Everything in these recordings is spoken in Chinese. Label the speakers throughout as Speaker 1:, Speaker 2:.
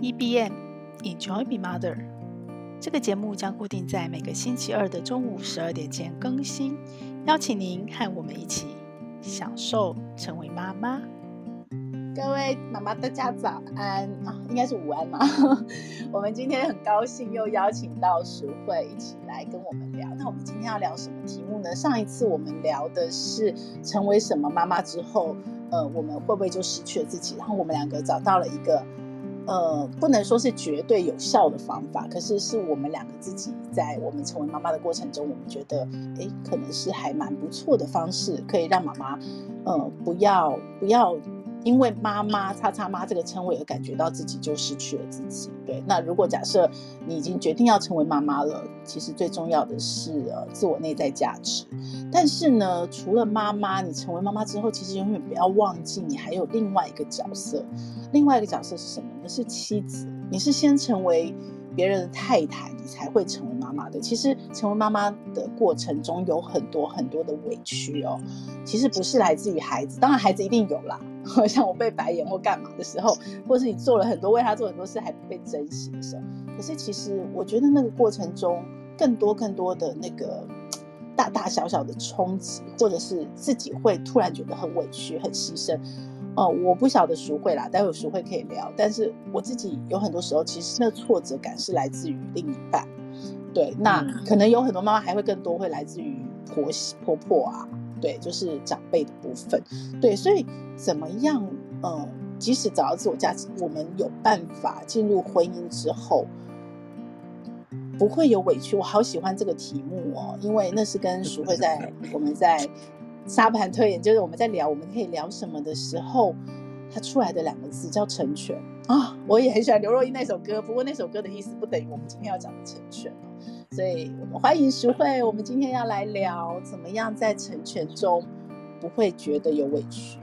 Speaker 1: EBM Enjoy BE Mother，这个节目将固定在每个星期二的中午十二点前更新，邀请您和我们一起享受成为妈妈。各位妈妈，大家早安啊，应该是午安嘛。我们今天很高兴又邀请到淑慧一起来跟我们聊。那我们今天要聊什么题目呢？上一次我们聊的是成为什么妈妈之后，呃，我们会不会就失去了自己？然后我们两个找到了一个。呃，不能说是绝对有效的方法，可是是我们两个自己在我们成为妈妈的过程中，我们觉得，哎，可能是还蛮不错的方式，可以让妈妈，呃，不要不要。因为妈妈“叉叉妈”这个称谓而感觉到自己就失去了自己。对，那如果假设你已经决定要成为妈妈了，其实最重要的是呃自我内在价值。但是呢，除了妈妈，你成为妈妈之后，其实永远不要忘记你还有另外一个角色。另外一个角色是什么呢？是妻子。你是先成为别人的太太，你才会成为妈妈的。其实成为妈妈的过程中有很多很多的委屈哦。其实不是来自于孩子，当然孩子一定有啦。像我被白眼或干嘛的时候，或是你做了很多为他做很多事还不被珍惜的时候，可是其实我觉得那个过程中更多更多的那个大大小小的冲击，或者是自己会突然觉得很委屈、很牺牲。哦、呃，我不晓得淑慧啦，待会淑慧可以聊。但是我自己有很多时候，其实那挫折感是来自于另一半。对，那可能有很多妈妈还会更多会来自于婆媳、婆婆啊。对，就是长辈的部分。对，所以怎么样？呃，即使找到自我价值，我们有办法进入婚姻之后，不会有委屈。我好喜欢这个题目哦，因为那是跟淑慧在我们在沙盘推演，就是我们在聊我们可以聊什么的时候，它出来的两个字叫成全啊、哦。我也很喜欢刘若英那首歌，不过那首歌的意思不等于我们今天要讲的成全。所以我们欢迎淑慧。我们今天要来聊怎么样在成全中不会觉得有委屈，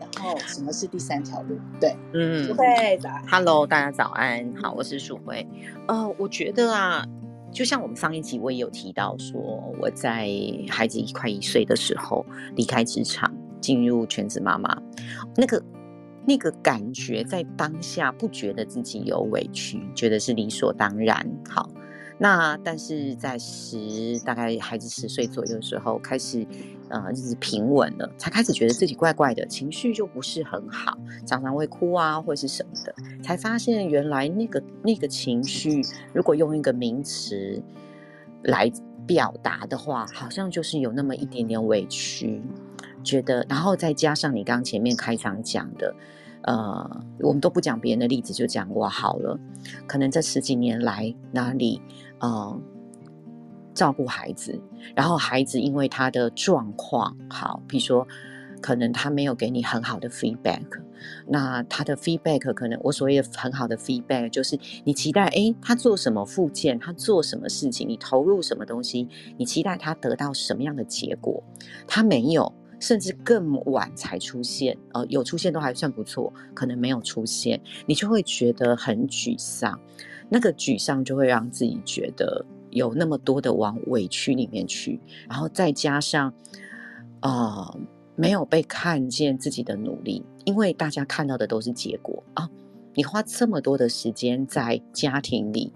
Speaker 1: 然后什么是第三条路？对，嗯，淑慧早安
Speaker 2: ，Hello，大家早安，好，我是淑慧。呃，我觉得啊，就像我们上一集我也有提到说，我在孩子一快一岁的时候离开职场，进入全职妈妈，那个那个感觉在当下不觉得自己有委屈，觉得是理所当然。好。那但是在十大概孩子十岁左右的时候，开始呃日子平稳了，才开始觉得自己怪怪的，情绪就不是很好，常常会哭啊或是什么的，才发现原来那个那个情绪，如果用一个名词来表达的话，好像就是有那么一点点委屈，觉得，然后再加上你刚前面开场讲的。呃，我们都不讲别人的例子，就讲我好了。可能这十几年来，哪里呃照顾孩子，然后孩子因为他的状况好，比如说可能他没有给你很好的 feedback，那他的 feedback 可能我所谓的很好的 feedback 就是你期待诶，他做什么复健，他做什么事情，你投入什么东西，你期待他得到什么样的结果，他没有。甚至更晚才出现，呃，有出现都还算不错，可能没有出现，你就会觉得很沮丧。那个沮丧就会让自己觉得有那么多的往委屈里面去，然后再加上，呃，没有被看见自己的努力，因为大家看到的都是结果啊。你花这么多的时间在家庭里，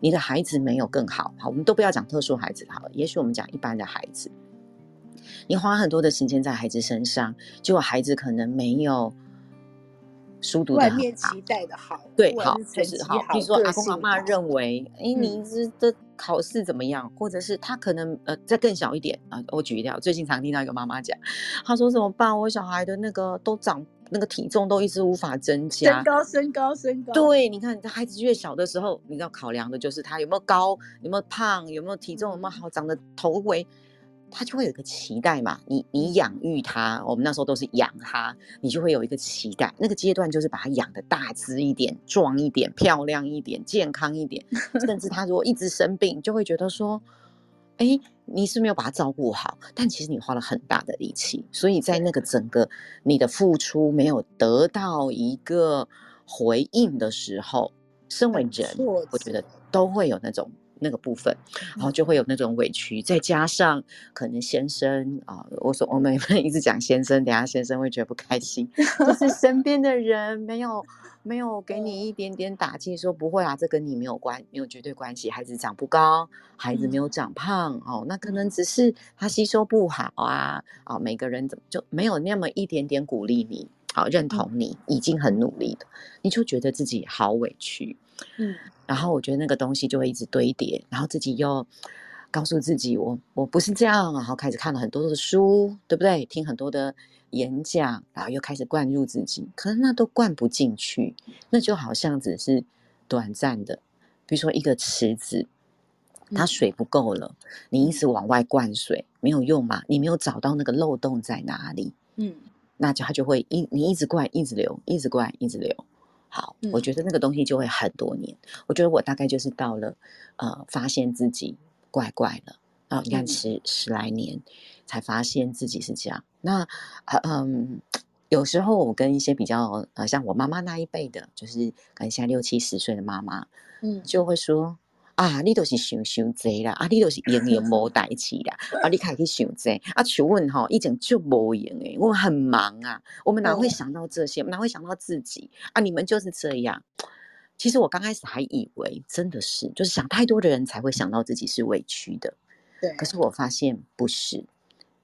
Speaker 2: 你的孩子没有更好，好，我们都不要讲特殊孩子好了，也许我们讲一般的孩子。你花很多的时间在孩子身上，结果孩子可能没有
Speaker 1: 外面期待的好，
Speaker 2: 对，好就是好。比如说阿公阿妈认为，哎、欸，你这的考试怎么样？嗯、或者是他可能呃再更小一点啊。我举一条，最近常听到一个妈妈讲，她说怎么办？我小孩的那个都长那个体重都一直无法增加，
Speaker 1: 身高身高身高。
Speaker 2: 对，你看孩子越小的时候，你要考量的就是他有没有高，有没有胖，有没有体重，有没有好长的头围。他就会有一个期待嘛，你你养育他，我们那时候都是养他，你就会有一个期待。那个阶段就是把他养的大只一点、壮一点、漂亮一点、健康一点。甚至他如果一直生病，就会觉得说，哎，你是没有把他照顾好。但其实你花了很大的力气，所以在那个整个你的付出没有得到一个回应的时候，身为人，我觉得都会有那种那个部分，然后就会有那种委屈，再加上可能先生啊，我说我们一直讲先生，等下先生会觉得不开心，就是身边的人没有没有给你一点点打击，说不会啊，这跟你没有关，没有绝对关系。孩子长不高，孩子没有长胖哦，那可能只是他吸收不好啊啊，每个人怎么就没有那么一点点鼓励你，好认同你已经很努力的，你就觉得自己好委屈，嗯。然后我觉得那个东西就会一直堆叠，然后自己又告诉自己我我不是这样，然后开始看了很多的书，对不对？听很多的演讲，然后又开始灌入自己，可是那都灌不进去，那就好像只是短暂的，比如说一个池子，它水不够了，你一直往外灌水没有用嘛，你没有找到那个漏洞在哪里，嗯，那就它就会一你一直灌，一直流，一直灌，一直流。好，我觉得那个东西就会很多年。嗯、我觉得我大概就是到了，呃，发现自己怪怪的啊，你看十、嗯、十来年才发现自己是这样。那，嗯，有时候我跟一些比较呃，像我妈妈那一辈的，就是可能现在六七十岁的妈妈，嗯，就会说。啊，你都是想想济啦，啊，你都是永远无代志啦，啊，你开始想济，啊，求问哈，以前就无用诶，我们很忙啊，我们哪会想到这些，我们哪会想到自己啊？你们就是这样。其实我刚开始还以为真的是，就是想太多的人才会想到自己是委屈的，对。可是我发现不是，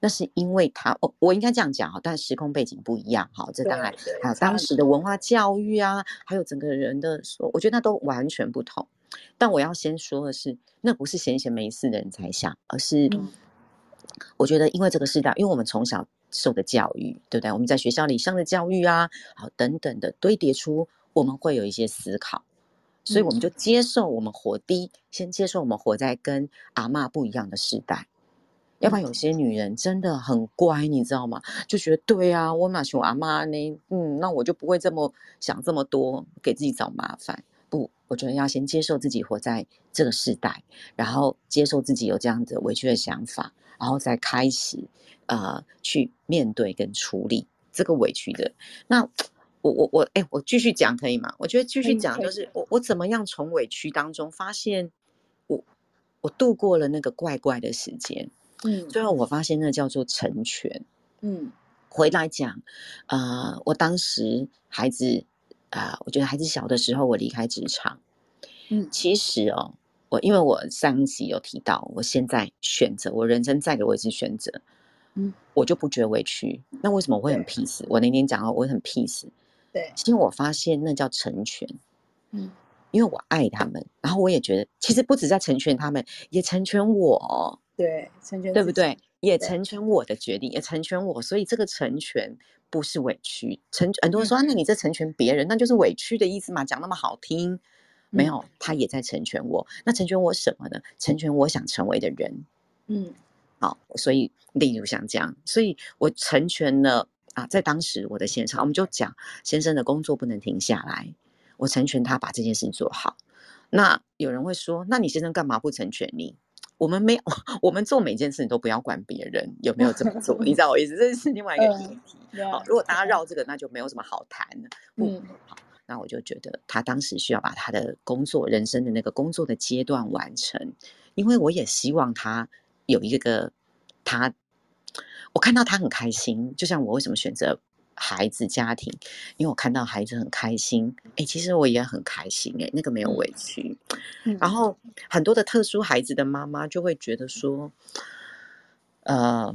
Speaker 2: 那是因为他，哦我应该这样讲哈，但时空背景不一样哈，这当然还有当时的文化教育啊，还有整个人的说，我觉得那都完全不同。但我要先说的是，那不是闲闲没事的人才想，而是我觉得，因为这个时代，因为我们从小受的教育，对不对？我们在学校里上的教育啊，好等等的堆叠出，我们会有一些思考，所以我们就接受我们活低，先接受我们活在跟阿妈不一样的时代。要不然有些女人真的很乖，你知道吗？就觉得对啊，我嘛像阿妈呢，嗯，那我就不会这么想这么多，给自己找麻烦。不，我觉得要先接受自己活在这个时代，然后接受自己有这样子委屈的想法，然后再开始呃去面对跟处理这个委屈的。那我我我哎，我继续讲可以吗？我觉得继续讲就是我我怎么样从委屈当中发现我我度过了那个怪怪的时间，嗯，最后我发现那叫做成全，嗯，回来讲，呃，我当时孩子。啊、呃，我觉得孩子小的时候，我离开职场。嗯，其实哦，我因为我上一集有提到，我现在选择我人生再给我一次选择，嗯，我就不觉得委屈。那为什么我会很 peace？我那天讲到我很 peace。对，其实我发现那叫成全。嗯，因为我爱他们，然后我也觉得，其实不止在成全他们，也成全我。对，成全对不对？也成全我的决定，也成全我。所以这个成全。不是委屈，成很多人说、啊，那你这成全别人，那就是委屈的意思嘛？讲那么好听，没有，他也在成全我。那成全我什么呢？成全我想成为的人。嗯，好，所以例如像这样，所以我成全了啊，在当时我的现场，我们就讲先生的工作不能停下来，我成全他把这件事情做好。那有人会说，那你先生干嘛不成全你？我们没有，我们做每件事情都不要管别人有没有这么做，你知道我意思？这是另外一个议题。好，如果大家绕这个，那就没有什么好谈的。嗯，好，那我就觉得他当时需要把他的工作、人生的那个工作的阶段完成，因为我也希望他有一个他，我看到他很开心，就像我为什么选择。孩子家庭，因为我看到孩子很开心，哎，其实我也很开心，哎，那个没有委屈。嗯、然后很多的特殊孩子的妈妈就会觉得说，呃。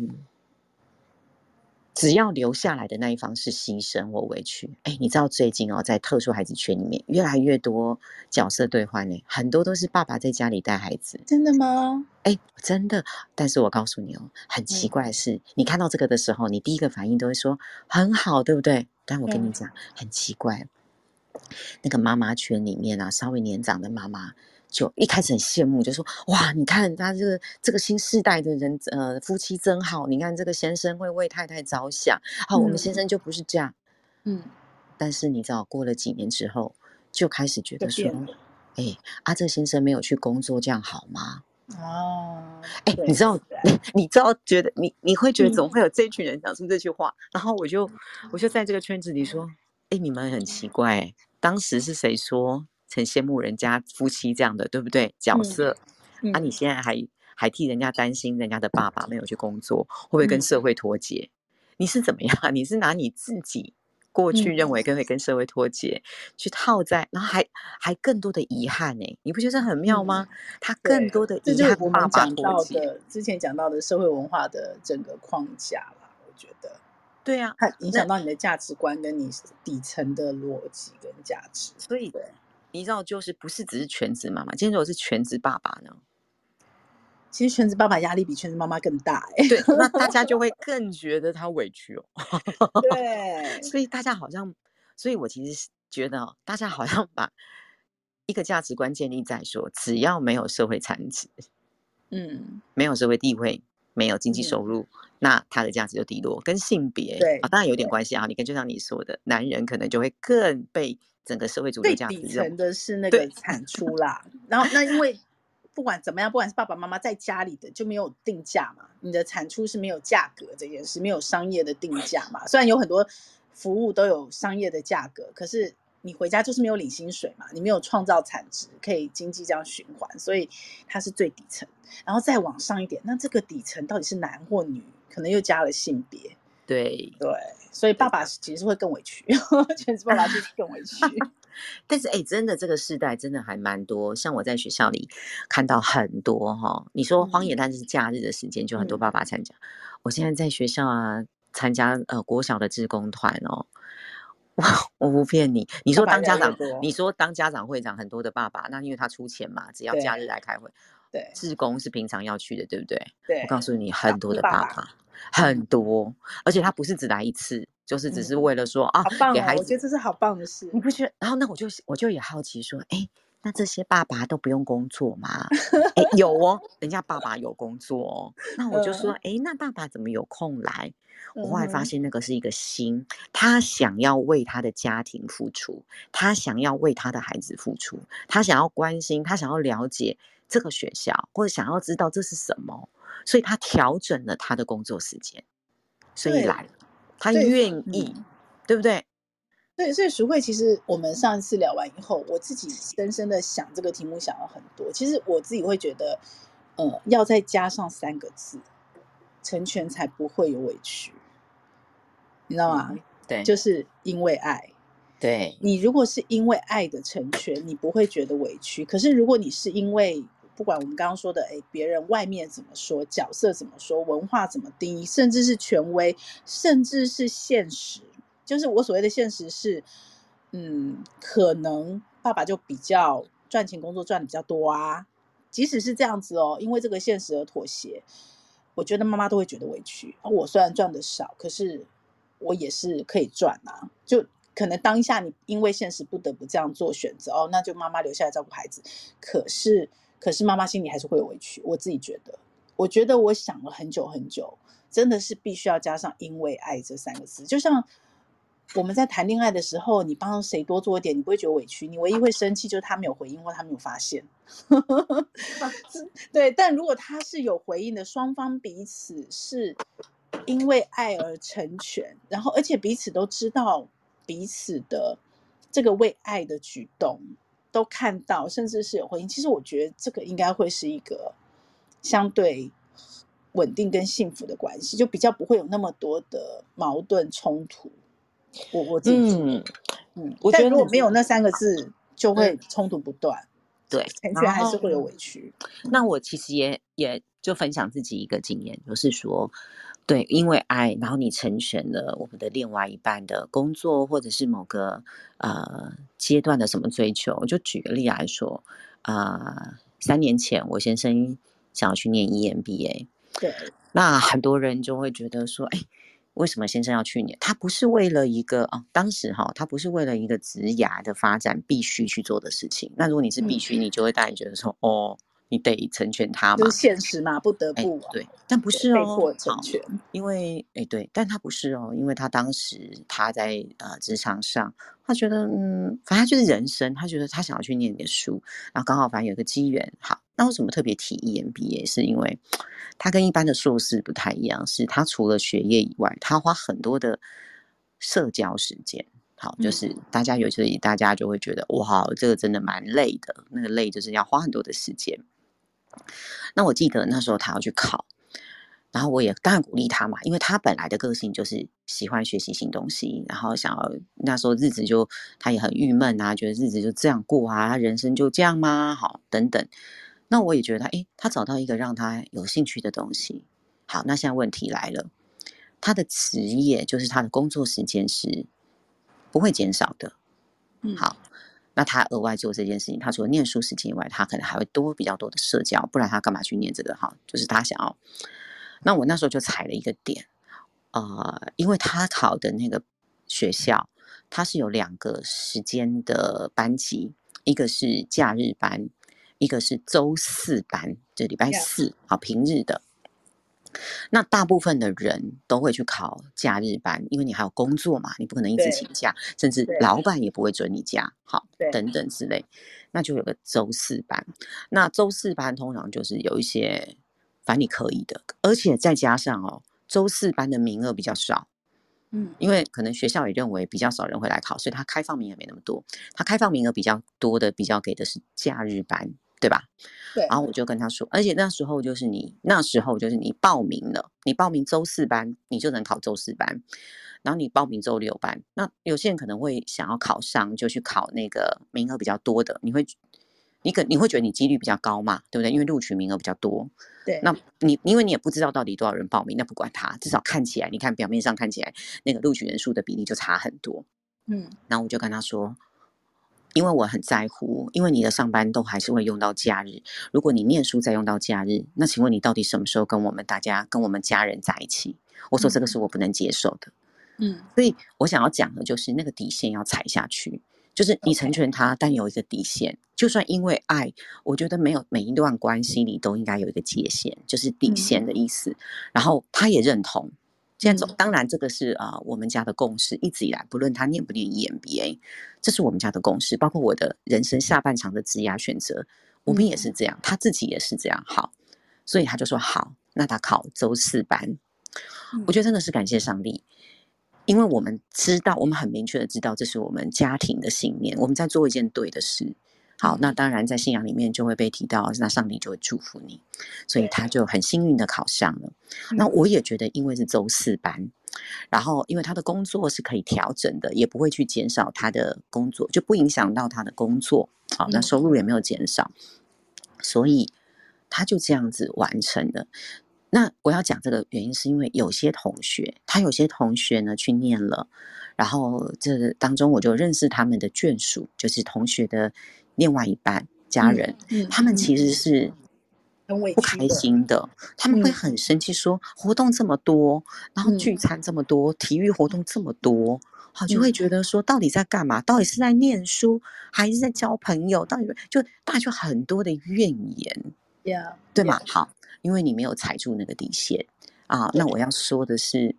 Speaker 2: 只要留下来的那一方是牺牲或委屈，哎，你知道最近哦，在特殊孩子圈里面，越来越多角色对换呢，很多都是爸爸在家里带孩子。真的吗？哎，真的。但是我告诉你哦，很奇怪的是，嗯、你看到这个的时候，你第一个反应都会说很好，对不对？但我跟你讲，嗯、很奇怪，那个妈妈圈里面啊，稍微年长的妈妈。就一开始很羡慕，就说哇，你看他这个这个新世代的人，呃，夫妻真好。你看这个先生会为太太着想，好，我们先生就不是这样，嗯。但是你知道，过了几年之后，就开始觉得说，哎，啊，正先生没有去工作，这样好吗？哦，哎，你知道，你 你知道，觉得你你会觉得总会有这群人讲出这句话，然后我就我就在这个圈子里说，哎，你们很奇怪，当时是谁说？很羡慕人家夫妻这样的，对不对？角色，嗯、啊，你现在还还替人家担心，人家的爸爸没有去工作，会不会跟社会脱节？嗯、你是怎么样？你是拿你自己过去认为跟会跟社会脱节，嗯、去套在，然后还还更多的遗憾呢？你不觉得很妙吗？嗯、他更多的遗憾，爸爸
Speaker 1: 讲到的之前讲到的社会文化的整个框架啦，我觉得。
Speaker 2: 对啊，
Speaker 1: 它影响到你的价值观，跟你底层的逻辑跟价值。
Speaker 2: 所以，你知道，就是不是只是全职妈妈？今天如果是全职爸爸呢？
Speaker 1: 其实全职爸爸压力比全职妈妈更大哎。
Speaker 2: 对，那大家就 会更觉得他委屈哦。
Speaker 1: 对，
Speaker 2: 所以大家好像，所以我其实觉得，大家好像把一个价值观建立在说，只要没有社会产值，嗯，没有社会地位。没有经济收入，嗯、那他的价值就低落，跟性别
Speaker 1: 对
Speaker 2: 啊，当然有点关系啊。你跟就像你说的，男人可能就会更被整个社会主流价值。
Speaker 1: 底层的是那个产出啦，然后那因为不管怎么样，不管是爸爸妈妈在家里的就没有定价嘛，你的产出是没有价格这件事，没有商业的定价嘛。虽然有很多服务都有商业的价格，可是。你回家就是没有领薪水嘛，你没有创造产值，可以经济这样循环，所以它是最底层。然后再往上一点，那这个底层到底是男或女，可能又加了性别。
Speaker 2: 对
Speaker 1: 对，所以爸爸其实会更委屈，全职爸爸就是更委屈。
Speaker 2: 但是哎、欸，真的这个世代真的还蛮多，像我在学校里看到很多哈，你说荒野，但是假日的时间就很多爸爸参加。嗯、我现在在学校啊，参加呃国小的志工团哦。我不骗你，你说当家长，你说当家长会长很多的爸爸，那因为他出钱嘛，只要假日来开会。
Speaker 1: 对，
Speaker 2: 志工是平常要去的，对不对？
Speaker 1: 对。
Speaker 2: 我告诉你，很多的爸爸，很多，而且他不是只来一次，就是只是为了说啊，给孩子。
Speaker 1: 我觉得这是好棒的事，
Speaker 2: 你不觉得？然后那我就我就也好奇说，哎，那这些爸爸都不用工作吗？哎，有哦，人家爸爸有工作哦。那我就说，哎，那爸爸怎么有空来？我后来发现，那个是一个心，他想要为他的家庭付出，他想要为他的孩子付出，他想要关心，他想要了解这个学校，或者想要知道这是什么，所以他调整了他的工作时间，所以来了，他愿意，对不对？
Speaker 1: 对，所以淑慧，其实我们上一次聊完以后，我自己深深的想这个题目，想了很多。其实我自己会觉得，呃，要再加上三个字，成全才不会有委屈。你知道吗？
Speaker 2: 嗯、对，
Speaker 1: 就是因为爱。
Speaker 2: 对，
Speaker 1: 你如果是因为爱的成全，你不会觉得委屈。可是如果你是因为不管我们刚刚说的，哎，别人外面怎么说，角色怎么说，文化怎么定义，甚至是权威，甚至是现实，就是我所谓的现实是，嗯，可能爸爸就比较赚钱工作赚的比较多啊。即使是这样子哦，因为这个现实而妥协，我觉得妈妈都会觉得委屈。我虽然赚的少，可是。我也是可以赚啊，就可能当下你因为现实不得不这样做选择哦，那就妈妈留下来照顾孩子。可是，可是妈妈心里还是会有委屈。我自己觉得，我觉得我想了很久很久，真的是必须要加上“因为爱”这三个字。就像我们在谈恋爱的时候，你帮谁多做一点，你不会觉得委屈，你唯一会生气就是他没有回应或他没有发现。对，但如果他是有回应的，双方彼此是。因为爱而成全，然后而且彼此都知道彼此的这个为爱的举动，都看到，甚至是有回应。其实我觉得这个应该会是一个相对稳定跟幸福的关系，就比较不会有那么多的矛盾冲突。我我自己嗯，嗯，我觉得如果没有那三个字，就会冲突不断。嗯、对，成全还是会有委屈。
Speaker 2: 那我其实也也就分享自己一个经验，就是说。对，因为爱，然后你成全了我们的另外一半的工作，或者是某个呃阶段的什么追求。我就举个例来说，啊、呃，三年前我先生想要去念 EMBA，
Speaker 1: 对，
Speaker 2: 那很多人就会觉得说，哎，为什么先生要去念？他不是为了一个哦，当时哈、哦，他不是为了一个职涯的发展必须去做的事情。那如果你是必须，嗯、你就会大家觉得说，哦。你得成全他嘛，
Speaker 1: 就是现实嘛，不得不、啊
Speaker 2: 欸、对，但不是哦，被
Speaker 1: 迫成全，
Speaker 2: 因为哎、欸、对，但他不是哦，因为他当时他在呃职场上，他觉得嗯，反正就是人生，他觉得他想要去念点书，然后刚好反正有个机缘，好，那为什么特别提 EMBA？是因为他跟一般的硕士不太一样，是他除了学业以外，他花很多的社交时间。好，就是大家有时候大家就会觉得哇，这个真的蛮累的，那个累就是要花很多的时间。那我记得那时候他要去考。然后我也当然鼓励他嘛，因为他本来的个性就是喜欢学习新东西，然后想要那时候日子就他也很郁闷啊，觉得日子就这样过啊，人生就这样吗？好，等等。那我也觉得他，诶，他找到一个让他有兴趣的东西。好，那现在问题来了，他的职业就是他的工作时间是不会减少的。嗯，好，那他额外做这件事情，他除了念书时间以外，他可能还会多比较多的社交，不然他干嘛去念这个？哈，就是他想要。那我那时候就踩了一个点，呃，因为他考的那个学校，他是有两个时间的班级，一个是假日班，一个是周四班，就礼拜四，啊，平日的。那大部分的人都会去考假日班，因为你还有工作嘛，你不可能一直请假，甚至老板也不会准你假，好，等等之类，那就有个周四班。那周四班通常就是有一些。反正你可以的，而且再加上哦，周四班的名额比较少，嗯，因为可能学校也认为比较少人会来考，所以他开放名额没那么多。他开放名额比较多的，比较给的是假日班，对吧？对。然后我就跟他说，而且那时候就是你那时候就是你报名了，你报名周四班，你就能考周四班。然后你报名周六班，那有些人可能会想要考上，就去考那个名额比较多的，你会。你可你会觉得你几率比较高嘛，对不对？因为录取名额比较多。对，那你因为你也不知道到底多少人报名，那不管他，至少看起来，你看表面上看起来那个录取人数的比例就差很多。嗯，然后我就跟他说，因为我很在乎，因为你的上班都还是会用到假日，如果你念书再用到假日，那请问你到底什么时候跟我们大家跟我们家人在一起？我说这个是我不能接受的。嗯，所以我想要讲的就是那个底线要踩下去。就是你成全他，但有一个底线。就算因为爱，我觉得没有每一段关系里都应该有一个界限，就是底线的意思。然后他也认同。现在走，当然这个是啊，我们家的共识，一直以来，不论他念不念 EMBA，这是我们家的共识。包括我的人生下半场的职业选择，我们也是这样，他自己也是这样。好，所以他就说好，那他考周四班。我觉得真的是感谢上帝。因为我们知道，我们很明确的知道，这是我们家庭的信念。我们在做一件对的事。好，那当然在信仰里面就会被提到，那上帝就会祝福你。所以他就很幸运的考上了。那我也觉得，因为是周四班，然后因为他的工作是可以调整的，也不会去减少他的工作，就不影响到他的工作。好，那收入也没有减少，所以他就这样子完成了。那我要讲这个原因，是因为有些同学，他有些同学呢去念了，然后这当中我就认识他们的眷属，就是同学的另外一半家人，嗯嗯、他们其实是不开心的，嗯、他们会很生气，说活动这么多，然后聚餐这么多，嗯、体育活动这么多，好就会觉得说到底在干嘛？到底是在念书，还是在交朋友？到底就大家就很多的怨言，Yeah, 对吗？Yeah. 好。因为你没有踩住那个底线啊，那我要说的是，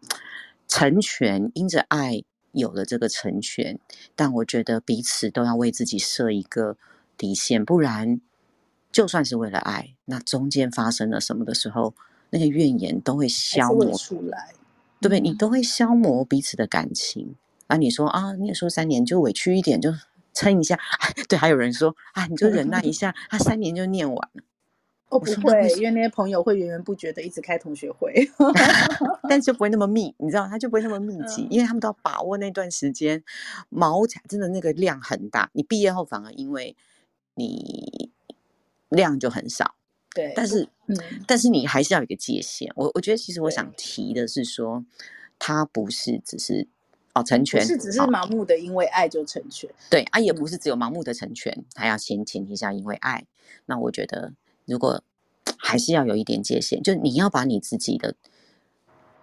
Speaker 2: 成全因着爱有了这个成全，但我觉得彼此都要为自己设一个底线，不然就算是为了爱，那中间发生了什么的时候，那个怨言都会消磨出来，对不对？你都会消磨彼此的感情。啊，你说啊，你也说三年就委屈一点，就撑一下。对，还有人说啊，你就忍耐一下，他、啊、三年就念完了。
Speaker 1: 哦，不会，因为那些朋友会源源不绝的一直开同学会
Speaker 2: 但是就不会那么密，你知道，他就不会那么密集，嗯、因为他们都要把握那段时间，毛起来真的那个量很大。你毕业后反而因为你量就很少，对，但是，嗯，但是你还是要有一个界限。我我觉得其实我想提的是说，他不是只是哦成全，
Speaker 1: 是只是盲目的因为爱就成全，
Speaker 2: 对啊，也不是只有盲目的成全，还要先前提下因为爱。那我觉得。如果还是要有一点界限，就你要把你自己的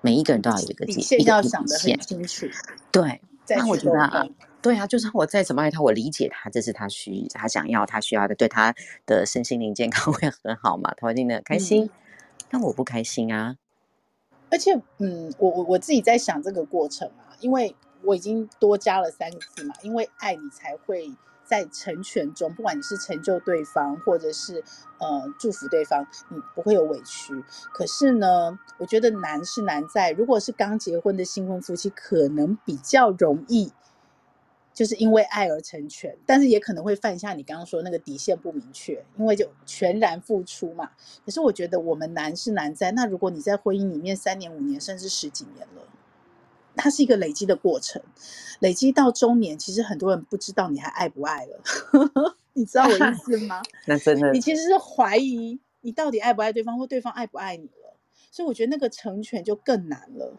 Speaker 2: 每一个人都要有一个界限，
Speaker 1: 要想得很清楚。
Speaker 2: 对，那我觉得啊，对啊，就是我再怎么爱他，我理解他，这是他需他想要他需要的，对他的身心灵健康 会很好嘛，他会令得开心。嗯、但我不开心啊。
Speaker 1: 而且，嗯，我我我自己在想这个过程啊，因为我已经多加了三个字嘛，因为爱你才会。在成全中，不管你是成就对方，或者是呃祝福对方，你不会有委屈。可是呢，我觉得难是难在，如果是刚结婚的新婚夫妻，可能比较容易就是因为爱而成全，但是也可能会犯下你刚刚说那个底线不明确，因为就全然付出嘛。可是我觉得我们难是难在，那如果你在婚姻里面三年、五年，甚至十几年了，它是一个累积的过程，累积到中年，其实很多人不知道你还爱不爱了，你知道我意 思吗？
Speaker 2: 那真的，
Speaker 1: 你其实是怀疑你到底爱不爱对方，或对方爱不爱你了。所以我觉得那个成全就更难了，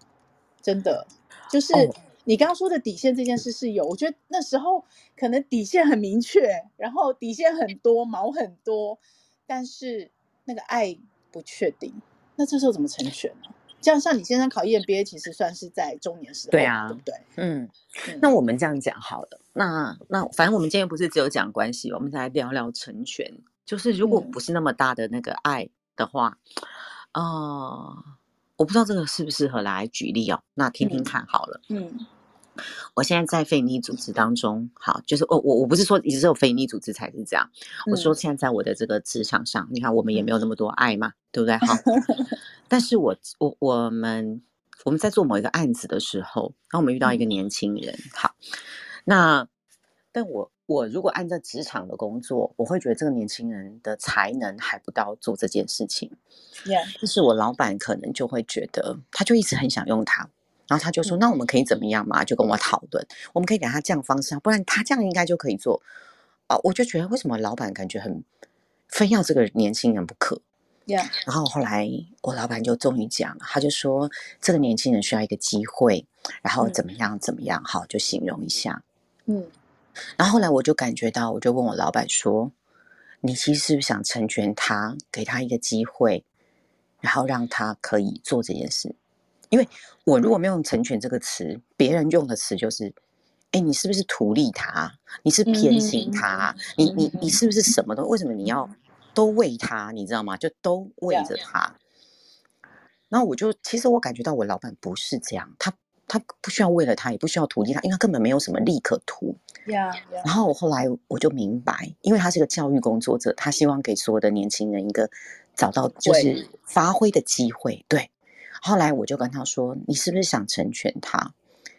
Speaker 1: 真的。就是你刚刚说的底线这件事是有，我觉得那时候可能底线很明确，然后底线很多，毛很多，但是那个爱不确定。那这时候怎么成全呢？像像你先生考 EMBA，其实算是在中年时候，
Speaker 2: 对啊，
Speaker 1: 对不对？
Speaker 2: 嗯，那我们这样讲好了。那那反正我们今天不是只有讲关系，我们再来聊聊成全。就是如果不是那么大的那个爱的话。嗯哦、呃，我不知道这个适不适合来举例哦。那听听看好了。嗯，嗯我现在在非营利组织当中，好，就是我我我不是说只有非营利组织才是这样。嗯、我说现在在我的这个职场上，你看我们也没有那么多爱嘛，对不对？好，但是我我我们我们在做某一个案子的时候，然后我们遇到一个年轻人，嗯、好，那但我。我如果按照职场的工作，我会觉得这个年轻人的才能还不到做这件事情。但是我老板可能就会觉得，他就一直很想用他，然后他就说：“嗯、那我们可以怎么样嘛？”就跟我讨论，我们可以给他这样方式，不然他这样应该就可以做。啊，我就觉得为什么老板感觉很非要这个年轻人不可
Speaker 1: ？Yeah.
Speaker 2: 然后后来我老板就终于讲了，他就说：“这个年轻人需要一个机会，然后怎么样怎么样，好，就形容一下。”嗯。然后后来我就感觉到，我就问我老板说：“你其实是不是想成全他，给他一个机会，然后让他可以做这件事？因为我如果没有用‘成全’这个词，别人用的词就是：哎，你是不是图利他？你是偏心他？你你你是不是什么都？为什么你要都为他？你知道吗？就都为着他。然后我就其实我感觉到我老板不是这样，他。”他不需要为了他，也不需要图利他，因为他根本没有什么利可图。
Speaker 1: Yeah, yeah.
Speaker 2: 然后我后来我就明白，因为他是个教育工作者，他希望给所有的年轻人一个找到就是发挥的机会。对。后来我就跟他说：“你是不是想成全他，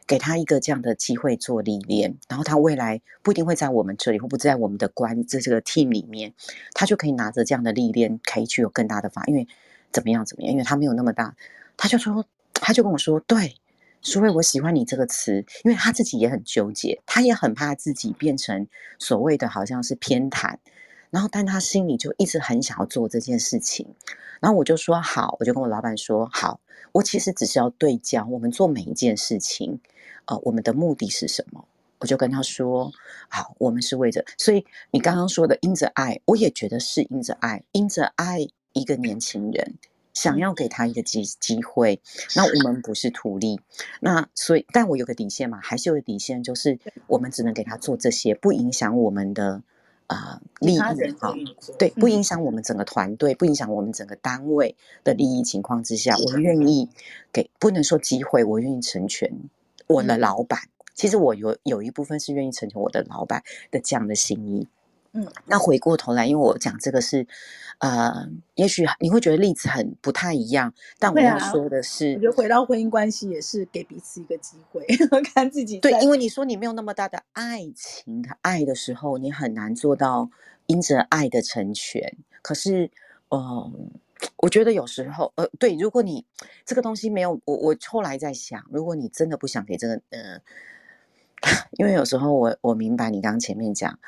Speaker 2: 给他一个这样的机会做历练？然后他未来不一定会在我们这里，或不在我们的关这这个 team 里面，他就可以拿着这样的历练，可以去有更大的发。因为怎么样怎么样？因为他没有那么大，他就说，他就跟我说，对。”所以我喜欢你这个词，因为他自己也很纠结，他也很怕自己变成所谓的好像是偏袒，然后但他心里就一直很想要做这件事情。然后我就说好，我就跟我老板说好，我其实只是要对焦我们做每一件事情，呃，我们的目的是什么？我就跟他说好，我们是为着，所以你刚刚说的因着爱，我也觉得是因着爱，因着爱一个年轻人。想要给他一个机机会，那我们不是图利，那所以，但我有个底线嘛，还是有个底线，就是我们只能给他做这些，不影响我们的啊、呃、利益啊，对，不影响我们整个团队，不影响我们整个单位的利益情况之下，我愿意给，不能说机会，我愿意成全我的老板。其实我有有一部分是愿意成全我的老板的这样的心意。嗯，那回过头来，因为我讲这个是，呃，也许你会觉得例子很不太一样，但我要说的是，
Speaker 1: 我觉得回到婚姻关系也是给彼此一个机会，看自己。
Speaker 2: 对，因为你说你没有那么大的爱情的爱的时候，你很难做到因着爱的成全。可是，嗯、呃，我觉得有时候，呃，对，如果你这个东西没有，我我后来在想，如果你真的不想给这个，呃，因为有时候我我明白你刚刚前面讲。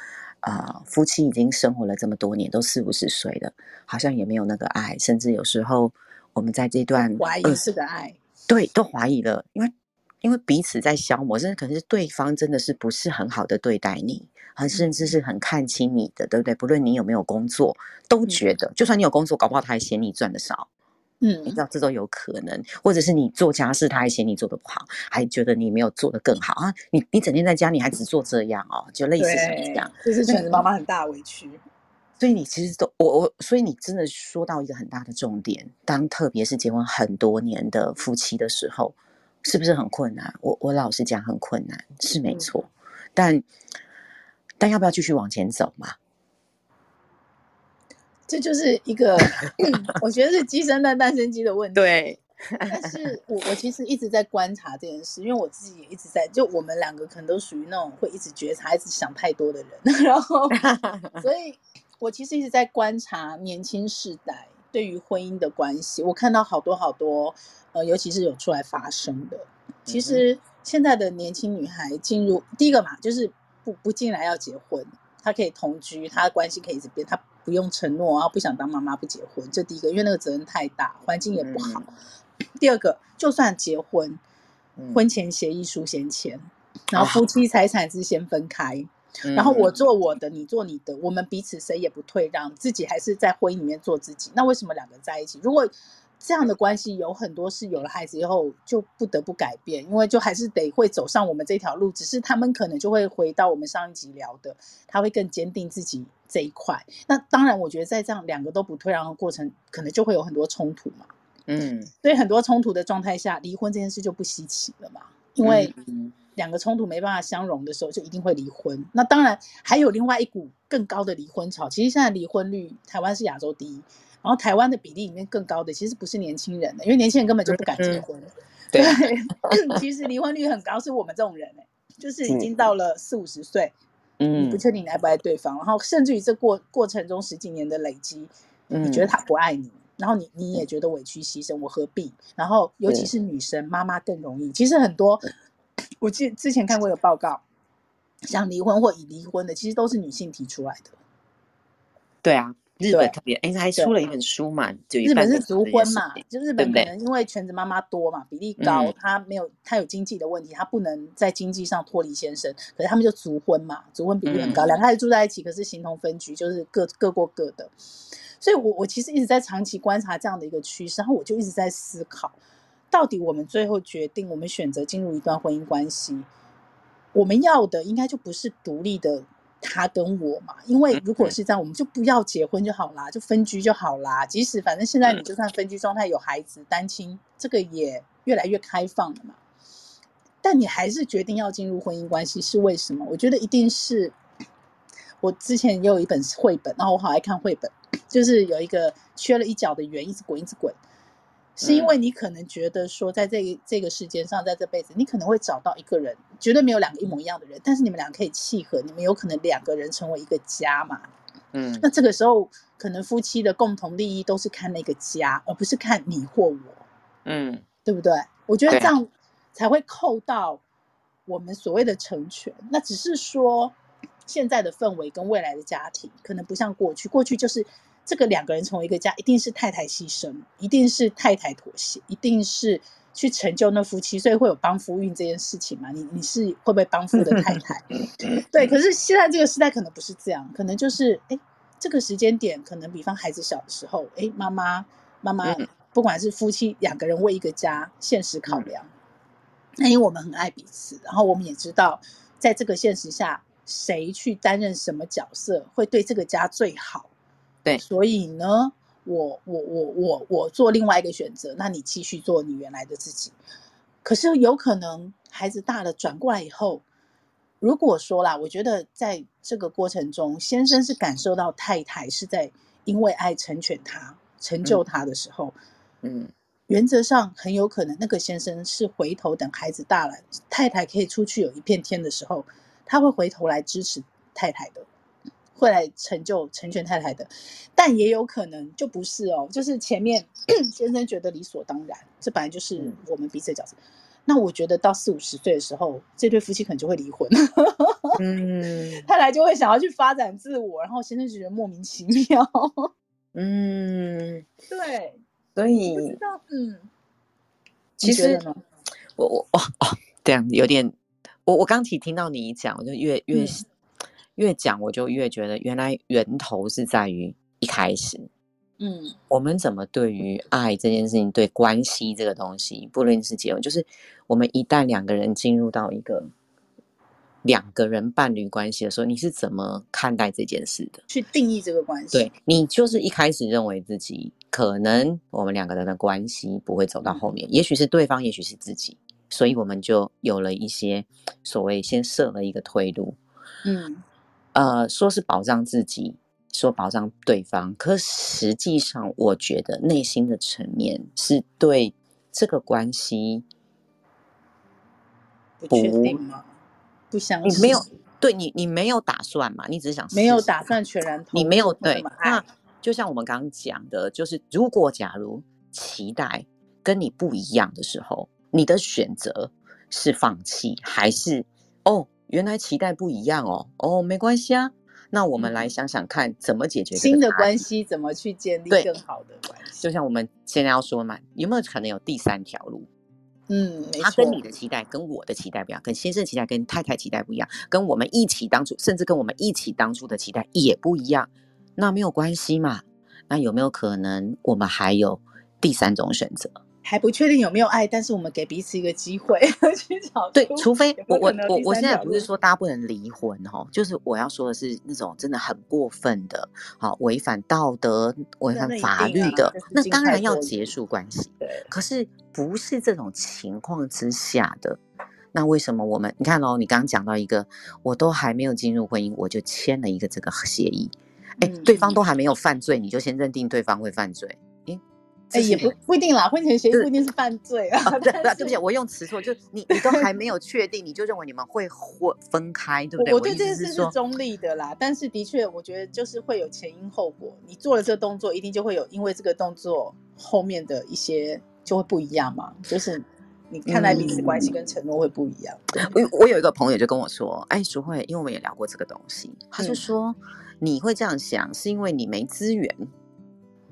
Speaker 2: 啊、呃，夫妻已经生活了这么多年，都四五十岁了，好像也没有那个爱，甚至有时候我们在这段
Speaker 1: 怀疑是个爱，
Speaker 2: 对，都怀疑了，因为因为彼此在消磨，甚至可能是对方真的是不是很好的对待你，很甚至是很看轻你的，对不对？不论你有没有工作，都觉得，就算你有工作，搞不好他还嫌你赚的少。嗯，你知道这都有可能，或者是你做家事，他还嫌你做的不好，还觉得你没有做的更好啊！你你整天在家，你还只做这样哦，就类似像这样，
Speaker 1: 就是全是妈妈很大委屈。
Speaker 2: 所以你其实都我我，所以你真的说到一个很大的重点，当特别是结婚很多年的夫妻的时候，是不是很困难？我我老实讲很困难，是没错，嗯、但但要不要继续往前走嘛？
Speaker 1: 这就是一个，我觉得是鸡生蛋，蛋生鸡的问题。
Speaker 2: 对，
Speaker 1: 但是我我其实一直在观察这件事，因为我自己也一直在，就我们两个可能都属于那种会一直觉察、一直想太多的人，然后，所以我其实一直在观察年轻世代对于婚姻的关系。我看到好多好多，呃，尤其是有出来发声的。其实现在的年轻女孩进入第一个嘛，就是不不进来要结婚，她可以同居，她的关系可以一直变，她不用承诺，然后不想当妈妈不结婚，这第一个，因为那个责任太大，环境也不好。嗯第二个，就算结婚，婚前协议书先签，嗯、然后夫妻财产是先分开，哦、然后我做我的，你做你的，我们彼此谁也不退让，自己还是在婚姻里面做自己。那为什么两个在一起？如果这样的关系有很多是有了孩子以后就不得不改变，因为就还是得会走上我们这条路，只是他们可能就会回到我们上一集聊的，他会更坚定自己这一块。那当然，我觉得在这样两个都不退让的过程，可能就会有很多冲突嘛。嗯，所以很多冲突的状态下，离婚这件事就不稀奇了嘛。因为两个冲突没办法相容的时候，就一定会离婚。那当然还有另外一股更高的离婚潮。其实现在离婚率，台湾是亚洲第一，然后台湾的比例里面更高的，其实不是年轻人的，因为年轻人根本就不敢结婚。嗯、对，其实离婚率很高，是我们这种人哎，就是已经到了四五十岁，嗯，你不确定你爱不爱对方，然后甚至于这过过程中十几年的累积，你觉得他不爱你。然后你你也觉得委屈牺牲，我何必？然后尤其是女生妈妈更容易。其实很多，我记之前看过有报告，想离婚或已离婚的，其实都是女性提出来的。
Speaker 2: 对啊，日本特别，哎，还出了一本书嘛，就
Speaker 1: 日本是族婚嘛，就日本可能因为全职妈妈多嘛，比例高，她没有她有经济的问题，她不能在经济上脱离先生，可是他们就族婚嘛，族婚比例很高，两个孩子住在一起，可是形同分居，就是各各过各的。所以我，我我其实一直在长期观察这样的一个趋势，然后我就一直在思考，到底我们最后决定，我们选择进入一段婚姻关系，我们要的应该就不是独立的他跟我嘛？因为如果是这样，我们就不要结婚就好啦，就分居就好啦。即使反正现在你就算分居状态有孩子单亲，这个也越来越开放了嘛。但你还是决定要进入婚姻关系，是为什么？我觉得一定是。我之前也有一本绘本，然后我好爱看绘本，就是有一个缺了一角的圆，一直滚，一直滚，是因为你可能觉得说，在这个这个世界上，在这辈子，你可能会找到一个人，绝对没有两个一模一样的人，但是你们俩可以契合，你们有可能两个人成为一个家嘛。嗯，那这个时候，可能夫妻的共同利益都是看那个家，而不是看你或我。嗯，对不对？我觉得这样才会扣到我们所谓的成全。那只是说。现在的氛围跟未来的家庭可能不像过去，过去就是这个两个人成为一个家，一定是太太牺牲，一定是太太妥协，一定是去成就那夫妻，所以会有帮夫运这件事情嘛？你你是会不会帮夫的太太？对，可是现在这个时代可能不是这样，可能就是哎，这个时间点可能比方孩子小的时候，哎，妈妈妈妈，不管是夫妻两个人为一个家，现实考量，那因为我们很爱彼此，然后我们也知道在这个现实下。谁去担任什么角色会对这个家最好？对，所以呢，我我我我我做另外一个选择，那你继续做你原来的自己。可是有可能孩子大了转过来以后，如果说啦，我觉得在这个过程中，先生是感受到太太是在因为爱成全他、成就他的时候，嗯，嗯，原则上很有可能那个先生是回头等孩子大了，太太可以出去有一片天的时候。他会回头来支持太太的，会来成就成全太太的，但也有可能就不是哦，就是前面 先生觉得理所当然，这本来就是我们彼此的角色。嗯、那我觉得到四五十岁的时候，这对夫妻可能就会离婚。嗯，太太就会想要去发展自我，然后先生就觉得莫名其妙。嗯，对，
Speaker 2: 所以
Speaker 1: 嗯，
Speaker 2: 其实我我哦哦，这样有点。我我刚提听到你一讲，我就越越、嗯、越讲，我就越觉得原来源头是在于一开始，嗯，我们怎么对于爱这件事情，对关系这个东西，不论是结婚，就是我们一旦两个人进入到一个两个人伴侣关系的时候，你是怎么看待这件事的？
Speaker 1: 去定义这个关系？
Speaker 2: 对，你就是一开始认为自己可能我们两个人的关系不会走到后面，嗯、也许是对方，也许是自己。所以我们就有了一些所谓先设了一个退路，嗯，呃，说是保障自己，说保障对方，可实际上我觉得内心的层面是对这个关系
Speaker 1: 不确定吗？不相信，
Speaker 2: 你没有对你，你没有打算嘛？你只是想
Speaker 1: 没有打算全然投，
Speaker 2: 你没有对。那就像我们刚刚讲的，就是如果假如期待跟你不一样的时候，你的选择是放弃还是哦？原来期待不一样哦，哦，没关系啊。那我们来想想看，怎么解决
Speaker 1: 新的关系？怎么去建立更好的关系？
Speaker 2: 就像我们现在要说嘛，有没有可能有第三条路？
Speaker 1: 嗯，没错。
Speaker 2: 他跟你的期待跟我的期待不一样，跟先生期待跟太太期待不一样，跟我们一起当初，甚至跟我们一起当初的期待也不一样。那没有关系嘛？那有没有可能我们还有第三种选择？
Speaker 1: 还不确定有没有爱，但是我们给彼此一个机会 去找。
Speaker 2: 对，除非我我我我现在不是说大家不能离婚哈，就是我要说的是那种真的很过分的，好违反道德、违反法律的，那，啊、那当然要结束关系。
Speaker 1: 对，
Speaker 2: 可是不是这种情况之下的，那为什么我们你看哦，你刚刚讲到一个，我都还没有进入婚姻，我就签了一个这个协议，哎，嗯，对方都还没有犯罪，你就先认定对方会犯罪。
Speaker 1: 哎，也不不一定啦，婚前协议不一定是犯罪啊。
Speaker 2: 对对，对不起，我用词错，就你你都还没有确定，你就认为你们会分分开，对不对？
Speaker 1: 我对这件事是中立的啦，但是的确，我觉得就是会有前因后果。你做了这个动作，一定就会有因为这个动作后面的一些就会不一样嘛。就是你看待彼此关系跟承诺会不一样。
Speaker 2: 我我有一个朋友就跟我说，哎，淑慧，因为我们也聊过这个东西，他就说你会这样想是因为你没资源。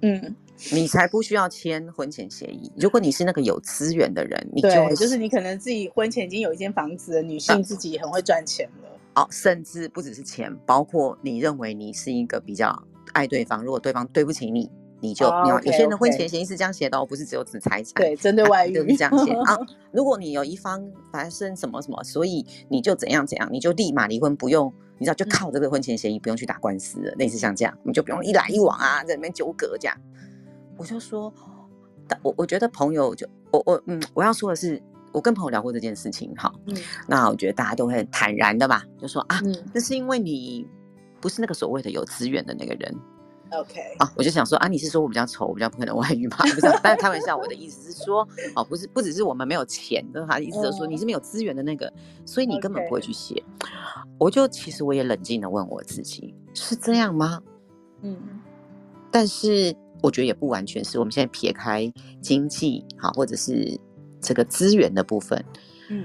Speaker 2: 嗯。你才不需要签婚前协议。如果你是那个有资源的人，你就
Speaker 1: 就是你可能自己婚前已经有一间房子的女性，自己很会赚钱了。
Speaker 2: 哦，甚至不只是钱，包括你认为你是一个比较爱对方，如果对方对不起你，你就、哦、你要有些人的婚前协议是这样写的哦，不是只有指财产，
Speaker 1: 对，针对外遇
Speaker 2: 就是这样写啊。如果你有一方发生什么什么，所以你就怎样怎样，你就立马离婚，不用你知道，就靠这个婚前协议，不用去打官司了，类似像这样，你就不用一来一往啊，在里面纠葛这样。我就说，我我觉得朋友就我我嗯，我要说的是，我跟朋友聊过这件事情，哈，嗯，那我觉得大家都会很坦然的吧，就说啊，嗯，那是因为你不是那个所谓的有资源的那个人
Speaker 1: ，OK，
Speaker 2: 啊，我就想说啊，你是说我比较丑，我比较不可能外遇吗？不是，但是开玩笑，我的意思是说，哦，不是，不只是我们没有钱的，他意思就是说你是没有资源的那个，所以你根本不会去写。我就其实我也冷静的问我自己，是这样吗？嗯，但是。我觉得也不完全是，我们现在撇开经济好，或者是这个资源的部分，嗯，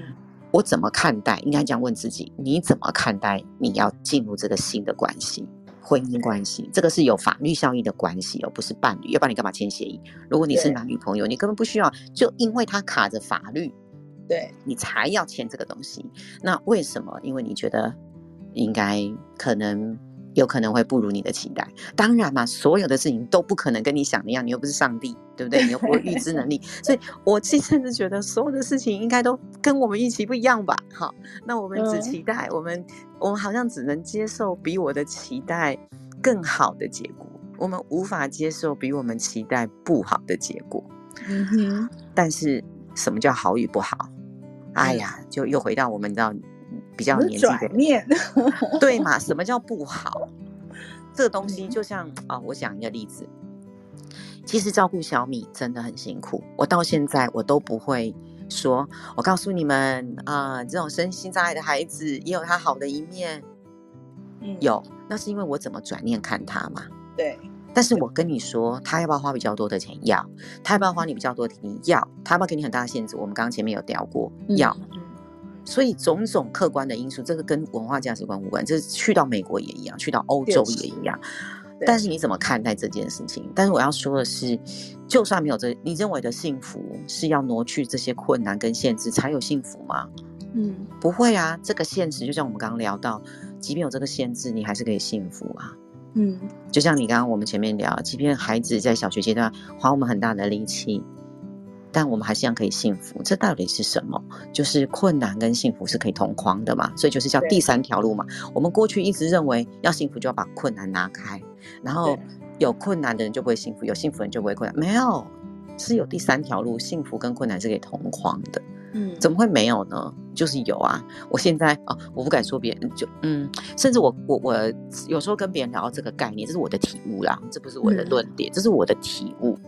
Speaker 2: 我怎么看待？应该这样问自己：你怎么看待你要进入这个新的关系，婚姻关系？这个是有法律效益的关系，而不是伴侣。要不然你干嘛签协议？如果你是男女朋友，你根本不需要，就因为他卡着法律，
Speaker 1: 对，
Speaker 2: 你才要签这个东西。那为什么？因为你觉得应该可能。有可能会不如你的期待，当然嘛，所有的事情都不可能跟你想的一样，你又不是上帝，对不对？你又不会预知能力，所以我其实甚至觉得所有的事情应该都跟我们预期不一样吧。好，那我们只期待我们，我们好像只能接受比我的期待更好的结果，我们无法接受比我们期待不好的结果。嗯哼，但是什么叫好与不好？哎呀，就又回到我们知道。比较年纪的
Speaker 1: 念，
Speaker 2: 对 嘛？什么叫不好？这个东西就像啊、哦，我讲一个例子。其实照顾小米真的很辛苦，我到现在我都不会说。我告诉你们啊、呃，这种身心障碍的孩子也有他好的一面。嗯，有，那是因为我怎么转念看他嘛。
Speaker 1: 对。
Speaker 2: 但是我跟你说，他要不要花比较多的钱？要。他要不要花你比较多的钱？要。他要不要给你很大的限制？我们刚刚前面有聊过，要。嗯所以种种客观的因素，这个跟文化价值观无关。这是去到美国也一样，去到欧洲也一样。但是你怎么看待这件事情？但是我要说的是，就算没有这，你认为的幸福是要挪去这些困难跟限制才有幸福吗？嗯，不会啊。这个现实就像我们刚刚聊到，即便有这个限制，你还是可以幸福啊。嗯，就像你刚刚我们前面聊，即便孩子在小学阶段花我们很大的力气。但我们还是一样可以幸福，这到底是什么？就是困难跟幸福是可以同框的嘛，所以就是叫第三条路嘛。我们过去一直认为要幸福就要把困难拿开，然后有困难的人就不会幸福，有幸福的人就不会困难。没有，是有第三条路，幸福跟困难是可以同框的。嗯，怎么会没有呢？就是有啊。我现在啊，我不敢说别人，就嗯，甚至我我我有时候跟别人聊到这个概念，这是我的体悟啦，这不是我的论点，嗯、这是我的体悟。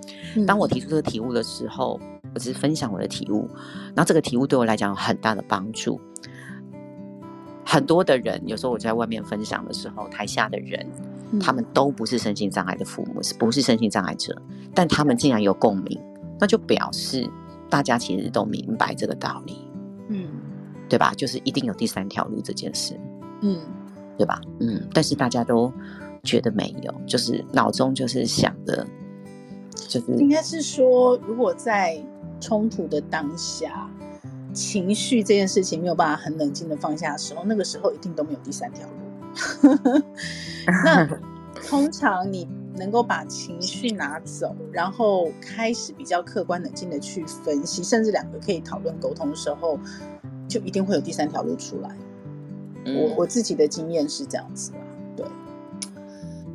Speaker 2: 当我提出这个体悟的时候。我只是分享我的体悟，然后这个体悟对我来讲有很大的帮助。很多的人，有时候我在外面分享的时候，台下的人，嗯、他们都不是身心障碍的父母，是不是身心障碍者，但他们竟然有共鸣，那就表示大家其实都明白这个道理，嗯，对吧？就是一定有第三条路这件事，嗯，对吧？嗯，但是大家都觉得没有，就是脑中就是想的，就是
Speaker 1: 应该是说，如果在冲突的当下。情绪这件事情没有办法很冷静的放下的时候，那个时候一定都没有第三条路。那通常你能够把情绪拿走，然后开始比较客观冷静的去分析，甚至两个可以讨论沟通的时候，就一定会有第三条路出来。嗯、我我自己的经验是这样子啦，对，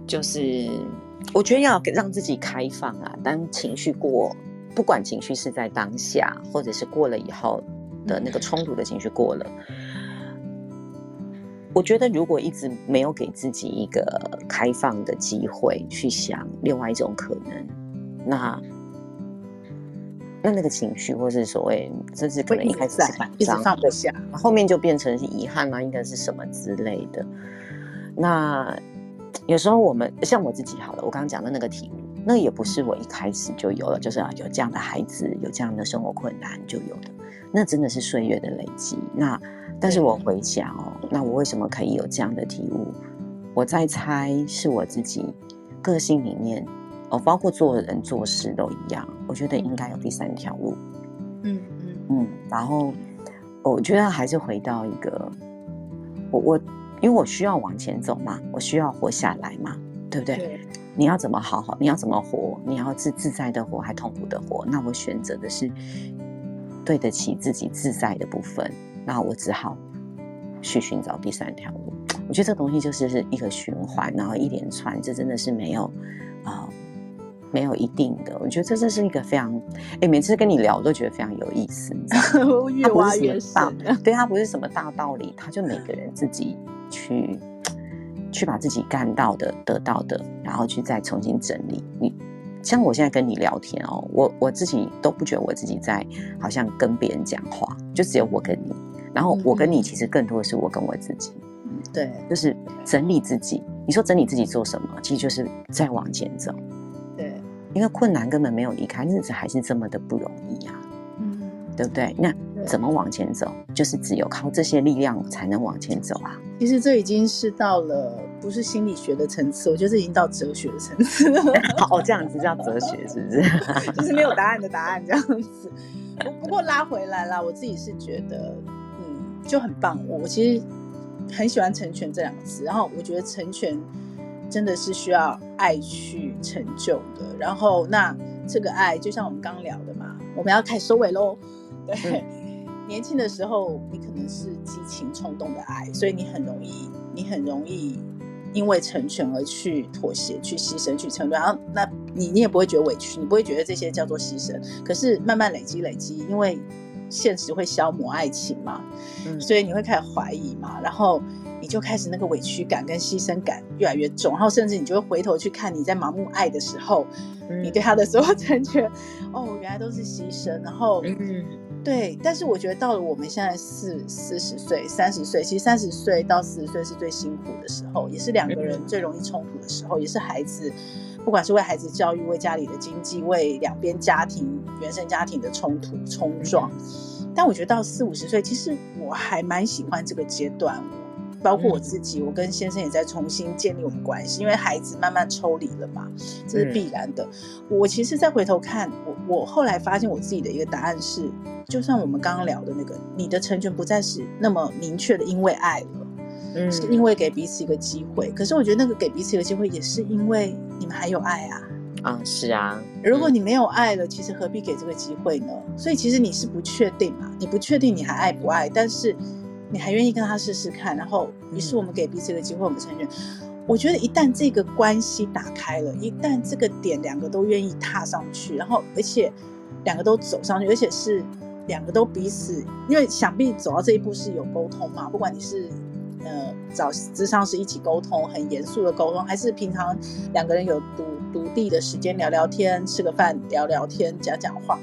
Speaker 2: 就是我觉得要让自己开放啊，当情绪过，不管情绪是在当下，或者是过了以后。的那个冲突的情绪过了，我觉得如果一直没有给自己一个开放的机会去想另外一种可能，那那那个情绪或是所谓，甚至可能一开始是
Speaker 1: 一直放不下，
Speaker 2: 后面就变成是遗憾啊，应该是什么之类的。那有时候我们像我自己好了，我刚刚讲的那个题目，那也不是我一开始就有了，就是啊有这样的孩子，有这样的生活困难就有的。那真的是岁月的累积。那，但是我回想哦，那我为什么可以有这样的体悟？我在猜是我自己个性里面哦，包括做人做事都一样。我觉得应该有第三条路。嗯嗯嗯。然后我觉得还是回到一个，我我因为我需要往前走嘛，我需要活下来嘛，对不对？对。你要怎么好好？你要怎么活？你要自自在的活，还痛苦的活？那我选择的是。对得起自己自在的部分，那我只好去寻找第三条路。我觉得这个东西就是是一个循环，然后一连串，这真的是没有啊、呃，没有一定的。我觉得这这是一个非常，哎，每次跟你聊我都觉得非常有意思。
Speaker 1: 越挖越深，
Speaker 2: 对，它不是什么大道理，它就每个人自己去去把自己干到的、得到的，然后去再重新整理你。像我现在跟你聊天哦，我我自己都不觉得我自己在好像跟别人讲话，就只有我跟你。然后我跟你其实更多的是我跟我自己，
Speaker 1: 嗯，对，
Speaker 2: 就是整理自己。你说整理自己做什么？其实就是再往前走。
Speaker 1: 对，
Speaker 2: 因为困难根本没有离开，日子还是这么的不容易呀，嗯，对不对？那怎么往前走？就是只有靠这些力量才能往前走啊。
Speaker 1: 其实这已经是到了不是心理学的层次，我觉得这已经到哲学的层次了。
Speaker 2: 哦，这样子叫哲学是不是？
Speaker 1: 就是没有答案的答案这样子。不过拉回来啦，我自己是觉得，嗯，就很棒。我其实很喜欢成全这两个字，然后我觉得成全真的是需要爱去成就的。然后那这个爱，就像我们刚聊的嘛，我们要开始收尾喽。对。嗯年轻的时候，你可能是激情冲动的爱，所以你很容易，你很容易因为成全而去妥协、去牺牲、去承诺。然后，那你你也不会觉得委屈，你不会觉得这些叫做牺牲。可是慢慢累积、累积，因为现实会消磨爱情嘛，嗯，所以你会开始怀疑嘛，然后你就开始那个委屈感跟牺牲感越来越重，然后甚至你就会回头去看你在盲目爱的时候，嗯，你对他的所有成全，哦，原来都是牺牲，然后嗯。对，但是我觉得到了我们现在四四十岁、三十岁，其实三十岁到四十岁是最辛苦的时候，也是两个人最容易冲突的时候，也是孩子，不管是为孩子教育、为家里的经济、为两边家庭、原生家庭的冲突冲撞。但我觉得到四五十岁，其实我还蛮喜欢这个阶段。包括我自己，我跟先生也在重新建立我们关系，因为孩子慢慢抽离了嘛，这是必然的。我其实再回头看，我我后来发现我自己的一个答案是，就算我们刚刚聊的那个，你的成全不再是那么明确的，因为爱了，嗯，是因为给彼此一个机会。可是我觉得那个给彼此一个机会，也是因为你们还有爱啊。
Speaker 2: 啊，是啊。
Speaker 1: 如果你没有爱了，其实何必给这个机会呢？所以其实你是不确定嘛，你不确定你还爱不爱，但是。你还愿意跟他试试看，然后于是我们给彼此一个机会，我们成全。我觉得一旦这个关系打开了，一旦这个点两个都愿意踏上去，然后而且两个都走上去，而且是两个都彼此，因为想必走到这一步是有沟通嘛，不管你是呃找咨商是一起沟通，很严肃的沟通，还是平常两个人有独独立的时间聊聊天，吃个饭聊聊天，讲讲话。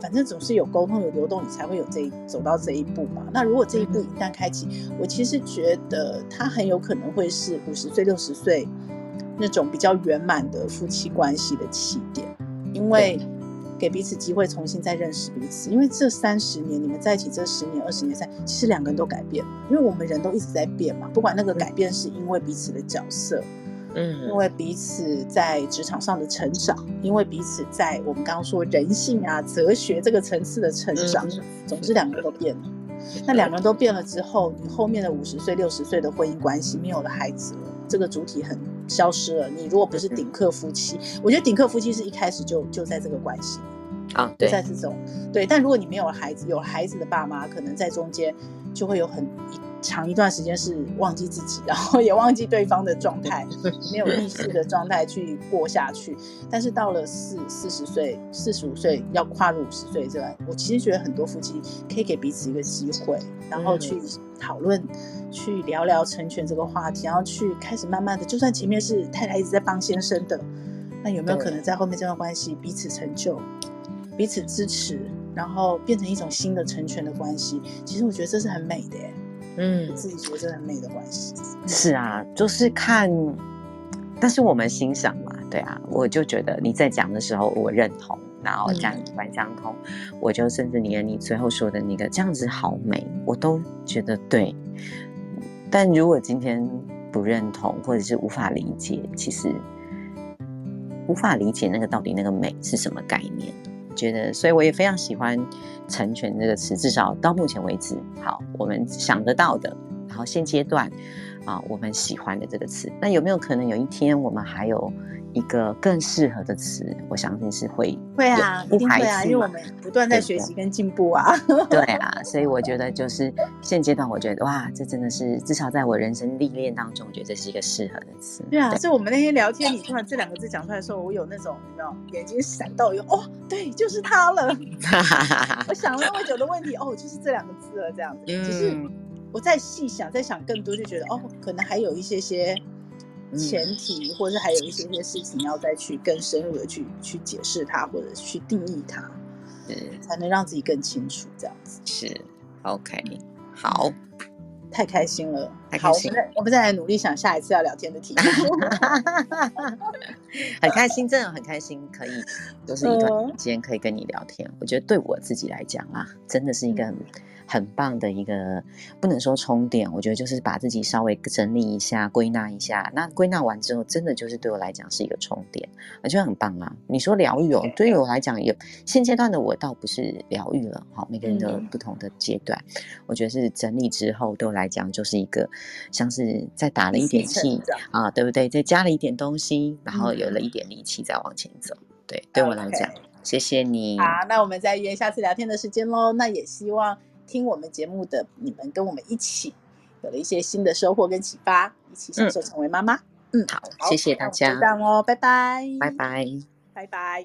Speaker 1: 反正总是有沟通有流动，你才会有这一走到这一步嘛。那如果这一步一旦开启，我其实觉得他很有可能会是五十岁六十岁那种比较圆满的夫妻关系的起点，因为给彼此机会重新再认识彼此。因为这三十年你们在一起，这十年二十年三，其实两个人都改变了，因为我们人都一直在变嘛，不管那个改变是因为彼此的角色。嗯，因为彼此在职场上的成长，因为彼此在我们刚刚说人性啊、哲学这个层次的成长，总之两个都变了。那两个人都变了之后，你后面的五十岁、六十岁的婚姻关系没有了孩子了，这个主体很消失了。你如果不是顶客夫妻，我觉得顶客夫妻是一开始就就在这个关系啊，对，在这种对。但如果你没有了孩子，有孩子的爸妈，可能在中间就会有很长一段时间是忘记自己，然后也忘记对方的状态，没有意识的状态去过下去。但是到了四四十岁、四十五岁要跨入五十岁这，我其实觉得很多夫妻可以给彼此一个机会，然后去讨论、去聊聊成全这个话题，然后去开始慢慢的，就算前面是太太一直在帮先生的，那有没有可能在后面这段关系彼此成就、彼此支持，然后变成一种新的成全的关系？其实我觉得这是很美的耶。嗯，自己觉得真的很美的关系
Speaker 2: 是啊，就是看，但是我们欣赏嘛，对啊，我就觉得你在讲的时候，我认同，然后价值观相同，我就甚至连你最后说的那个这样子好美，我都觉得对。但如果今天不认同或者是无法理解，其实无法理解那个到底那个美是什么概念。觉得，所以我也非常喜欢“成全”这个词，至少到目前为止，好，我们想得到的，然后现阶段啊，我们喜欢的这个词，那有没有可能有一天我们还有？一个更适合的词，我相信是会
Speaker 1: 会啊，一定会啊，因为我们不断在学习跟进步啊。
Speaker 2: 对啊，所以我觉得就是现阶段，我觉得哇，这真的是至少在我人生历练当中，我觉得这是一个适合的词。
Speaker 1: 对啊，所以我们那天聊天，你突然这两个字讲出来的时候，我有那种你知道眼睛闪到有哦，对，就是它了。我想了那么久的问题，哦，就是这两个字了，这样子。嗯。只是我再细想，再想更多，就觉得哦，可能还有一些些。前提，或者是还有一些些事情要再去更深入的去去解释它，或者去定义它，嗯，才能让自己更清楚。这样子
Speaker 2: 是 OK，好，
Speaker 1: 太开心了。好，我们再我们再来努力想下一次要聊天的题目。
Speaker 2: 很开心，真的很开心，可以就是一段时间可以跟你聊天。嗯、我觉得对我自己来讲啊，真的是一个很。很棒的一个，不能说充电，我觉得就是把自己稍微整理一下、归纳一下。那归纳完之后，真的就是对我来讲是一个充电，我觉得很棒啊。你说疗愈哦，对于我来讲，有现阶段的我倒不是疗愈了。好，每个人都有不同的阶段，嗯，我觉得是整理之后对我来讲就是一个像是再打了一点气啊，对不对？再加了一点东西，然后有了一点力气再往前走。对，对我来讲，okay. 谢谢你。
Speaker 1: 好，那我们再约下次聊天的时间喽。那也希望。听我们节目的你们，跟我们一起有了一些新的收获跟启发，一起享受成为妈妈。嗯，
Speaker 2: 嗯好，好，谢谢大家，
Speaker 1: 这样哦，拜拜，
Speaker 2: 拜拜，
Speaker 1: 拜拜。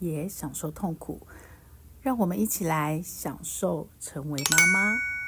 Speaker 3: 也享受痛苦，让我们一起来享受成为妈妈。